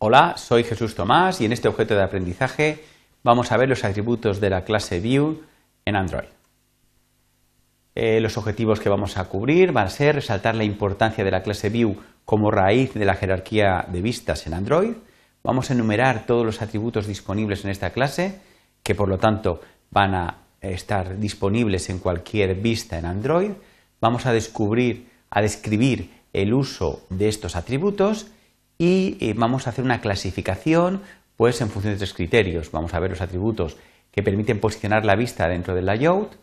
Hola, soy Jesús Tomás y en este objeto de aprendizaje vamos a ver los atributos de la clase View en Android. Eh, los objetivos que vamos a cubrir van a ser resaltar la importancia de la clase View como raíz de la jerarquía de vistas en Android. Vamos a enumerar todos los atributos disponibles en esta clase, que por lo tanto van a estar disponibles en cualquier vista en Android. Vamos a descubrir, a describir el uso de estos atributos y eh, vamos a hacer una clasificación pues en función de tres criterios. Vamos a ver los atributos que permiten posicionar la vista dentro del layout,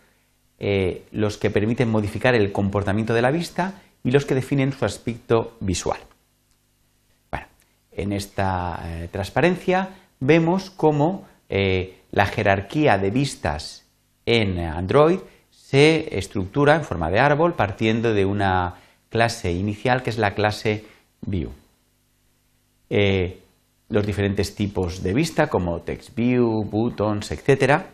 eh, los que permiten modificar el comportamiento de la vista y los que definen su aspecto visual. Bueno, en esta eh, transparencia vemos cómo la jerarquía de vistas en Android se estructura en forma de árbol partiendo de una clase inicial que es la clase View. Eh, los diferentes tipos de vista como text view, buttons, etcétera,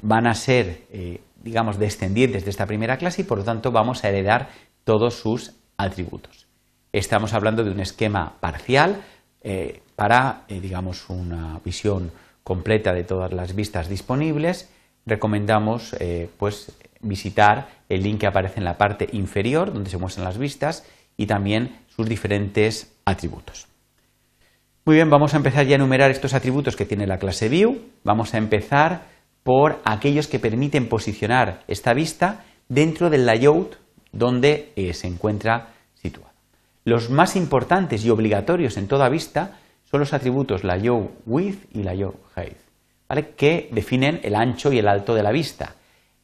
van a ser, eh, digamos, descendientes de esta primera clase y por lo tanto vamos a heredar todos sus atributos. Estamos hablando de un esquema parcial eh, para, digamos, una visión completa de todas las vistas disponibles. Recomendamos, pues, visitar el link que aparece en la parte inferior donde se muestran las vistas y también sus diferentes atributos. Muy bien, vamos a empezar ya a enumerar estos atributos que tiene la clase View. Vamos a empezar por aquellos que permiten posicionar esta vista dentro del layout donde eh, se encuentra situada. Los más importantes y obligatorios en toda vista son los atributos layout width y layout height, que definen el ancho y el alto de la vista.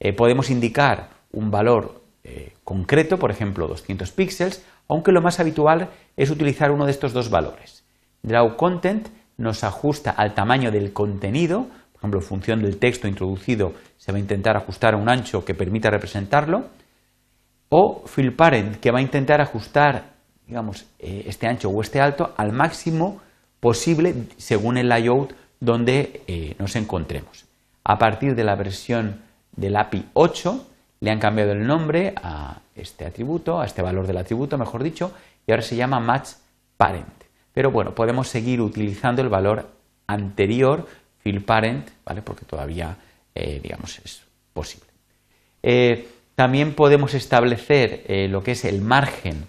Eh, podemos indicar un valor eh, concreto, por ejemplo 200 píxeles, aunque lo más habitual es utilizar uno de estos dos valores. Draw Content nos ajusta al tamaño del contenido, por ejemplo, en función del texto introducido se va a intentar ajustar a un ancho que permita representarlo, o Fill Parent, que va a intentar ajustar, digamos, eh, este ancho o este alto al máximo posible según el layout donde eh, nos encontremos. A partir de la versión del API 8 le han cambiado el nombre a este atributo, a este valor del atributo, mejor dicho, y ahora se llama Match Parent. Pero bueno, podemos seguir utilizando el valor anterior, fill parent, ¿vale? porque todavía, eh, digamos, es posible. Eh, también podemos establecer eh, lo que es el margen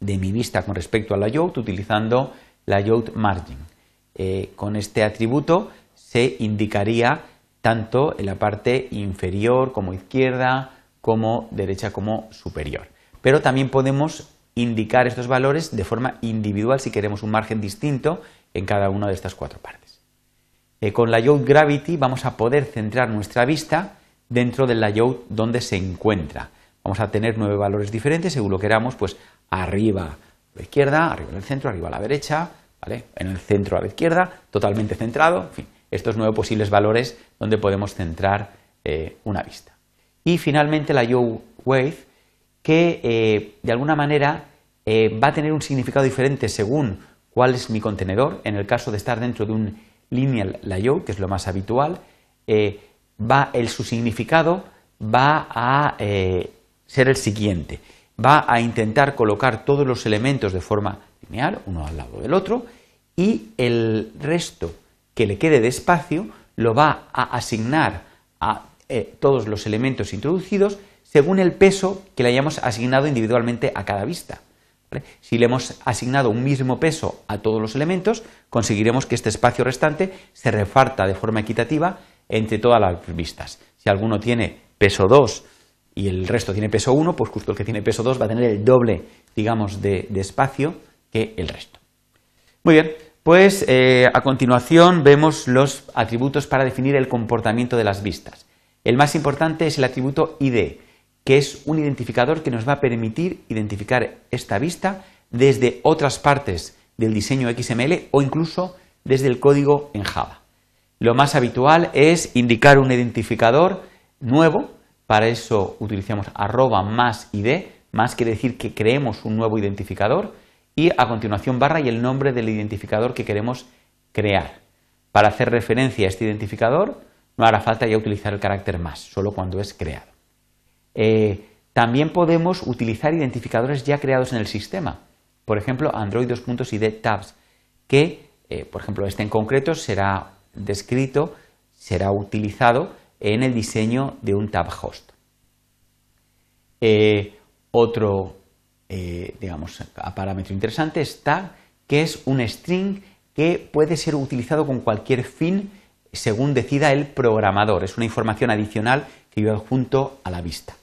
de mi vista con respecto al layout utilizando layout margin. con este atributo se indicaría tanto en la parte inferior como izquierda, como derecha como superior. Pero también podemos indicar estos valores de forma individual si queremos un margen distinto en cada una de estas cuatro partes. Eh, con Layout Gravity vamos a poder centrar nuestra vista dentro del layout donde se encuentra. Vamos a tener nueve valores diferentes según lo queramos, pues arriba a la izquierda, arriba en el centro, arriba a la derecha, ¿vale? en el centro a la izquierda, totalmente centrado, en fin, estos nueve posibles valores donde podemos centrar eh, una vista. Y finalmente la Layout Wave que eh, de alguna manera eh, va a tener un significado diferente según cuál es mi contenedor. En el caso de estar dentro de un lineal layout, que es lo más habitual, eh, va el, su significado va a ser el siguiente. Va a intentar colocar todos los elementos de forma lineal, uno al lado del otro, y el resto que le quede de espacio lo va a asignar a todos los elementos introducidos según el peso que le hayamos asignado individualmente a cada vista. Si le hemos asignado un mismo peso a todos los elementos, conseguiremos que este espacio restante se reparta de forma equitativa entre todas las vistas. Si alguno tiene peso 2 y el resto tiene peso 1, pues justo el que tiene peso 2 va a tener el doble, digamos, de, espacio que el resto. Muy bien, pues eh, a continuación vemos los atributos para definir el comportamiento de las vistas. El más importante es el atributo ID, que es un identificador que nos va a permitir identificar esta vista desde otras partes del diseño XML o incluso desde el código en Java. Lo más habitual es indicar un identificador nuevo, para eso utilizamos arroba más id, más quiere decir que creemos un nuevo identificador y a continuación barra y el nombre del identificador que queremos crear. Para hacer referencia a este identificador no hará falta ya utilizar el carácter más, solo cuando es creado. Eh, también podemos utilizar identificadores ya creados en el sistema. Por ejemplo, Android 2.id Tabs, que, eh, por ejemplo, este en concreto será descrito, será utilizado en el diseño de un tab host. Eh, otro, digamos, parámetro interesante es tag, que es un string que puede ser utilizado con cualquier fin según decida el programador. Es una información adicional que yo adjunto a la vista.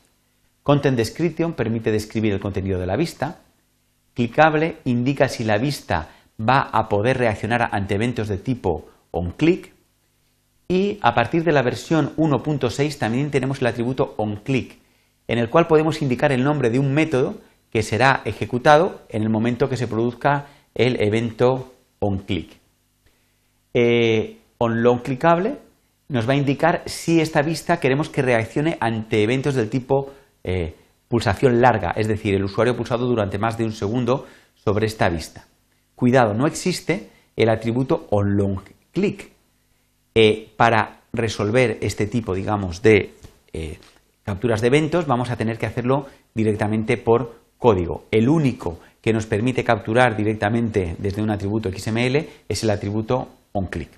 Content Description permite describir el contenido de la vista. Clicable indica si la vista va a poder reaccionar ante eventos de tipo onClick. Y a partir de la versión 1.6 también tenemos el atributo onClick, en el cual podemos indicar el nombre de un método que será ejecutado en el momento que se produzca el evento onClick. Eh, on long clicable nos va a indicar si esta vista queremos que reaccione ante eventos del tipo eh, pulsación larga, es decir, el usuario pulsado durante más de un segundo sobre esta vista. Cuidado, no existe el atributo on long click. Eh, para resolver este tipo, digamos, de eh, capturas de eventos, vamos a tener que hacerlo directamente por código. El único que nos permite capturar directamente desde un atributo XML es el atributo onClick.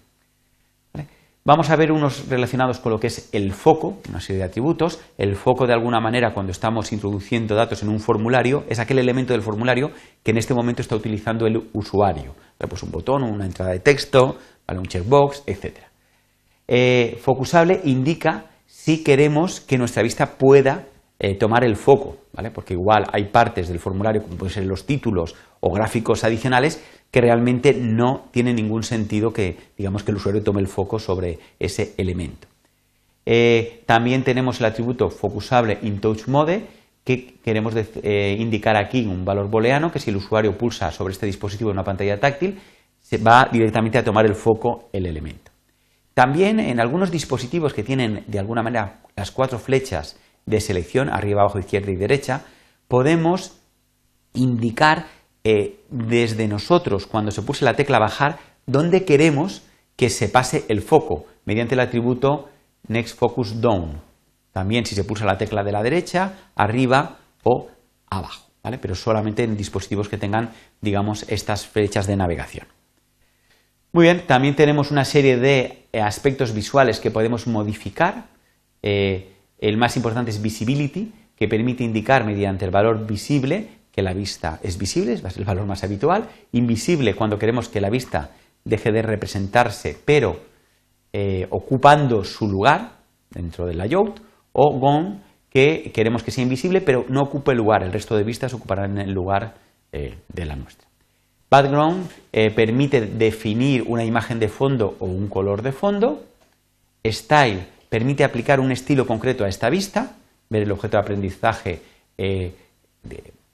Vamos a ver unos relacionados con lo que es el foco, una serie de atributos. El foco, de alguna manera, cuando estamos introduciendo datos en un formulario, es aquel elemento del formulario que en este momento está utilizando el usuario. Pues un botón, una entrada de texto, un checkbox, etc. Eh, focusable indica si queremos que nuestra vista pueda eh, tomar el foco, ¿vale? porque igual hay partes del formulario, como pueden ser los títulos o gráficos adicionales, que realmente no tiene ningún sentido que, digamos, que el usuario tome el foco sobre ese elemento. Eh, también tenemos el atributo focusable in touch mode, que queremos eh, indicar aquí un valor booleano, que si el usuario pulsa sobre este dispositivo en una pantalla táctil, se va directamente a tomar el foco el elemento. También en algunos dispositivos que tienen de alguna manera las cuatro flechas de selección, arriba, abajo, izquierda y derecha, podemos indicar eh, desde nosotros, cuando se puse la tecla bajar, dónde queremos que se pase el foco, mediante el atributo Next Focus Down. También si se pulsa la tecla de la derecha, arriba o abajo, pero solamente en dispositivos que tengan, digamos, estas flechas de navegación. Muy bien, también tenemos una serie de aspectos visuales que podemos modificar. Eh, el más importante es Visibility, que permite indicar mediante el valor visible que la vista es visible, es el valor más habitual, invisible cuando queremos que la vista deje de representarse, pero eh, ocupando su lugar dentro del layout, o gone, que queremos que sea invisible, pero no ocupe lugar, el resto de vistas ocuparán el lugar eh, de la nuestra. Background eh, permite definir una imagen de fondo o un color de fondo. Style permite aplicar un estilo concreto a esta vista, ver el objeto de aprendizaje de,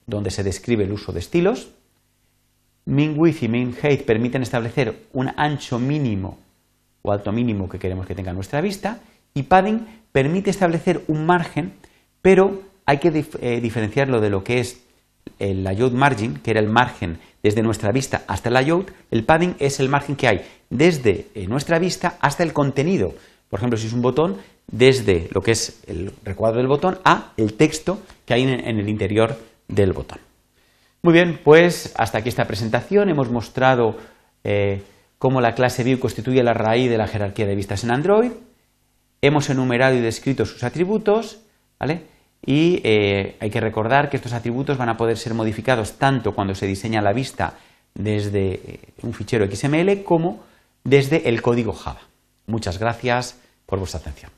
donde se describe el uso de estilos. Min width y min height permiten establecer un ancho mínimo o alto mínimo que queremos que tenga nuestra vista. Y padding permite establecer un margen, pero hay que eh, diferenciarlo de lo que es el layout margin, que era el margen desde nuestra vista hasta el layout. El padding es el margen que hay desde eh, nuestra vista hasta el contenido. Por ejemplo, si es un botón, desde lo que es el recuadro del botón a el texto que hay en el interior del botón. Muy bien, pues hasta aquí esta presentación. Hemos mostrado eh, cómo la clase View constituye la raíz de la jerarquía de vistas en Android. Hemos enumerado y descrito sus atributos, ¿vale? Y eh, hay que recordar que estos atributos van a poder ser modificados tanto cuando se diseña la vista desde eh, un fichero XML como desde el código Java. Muchas gracias por vuestra atención.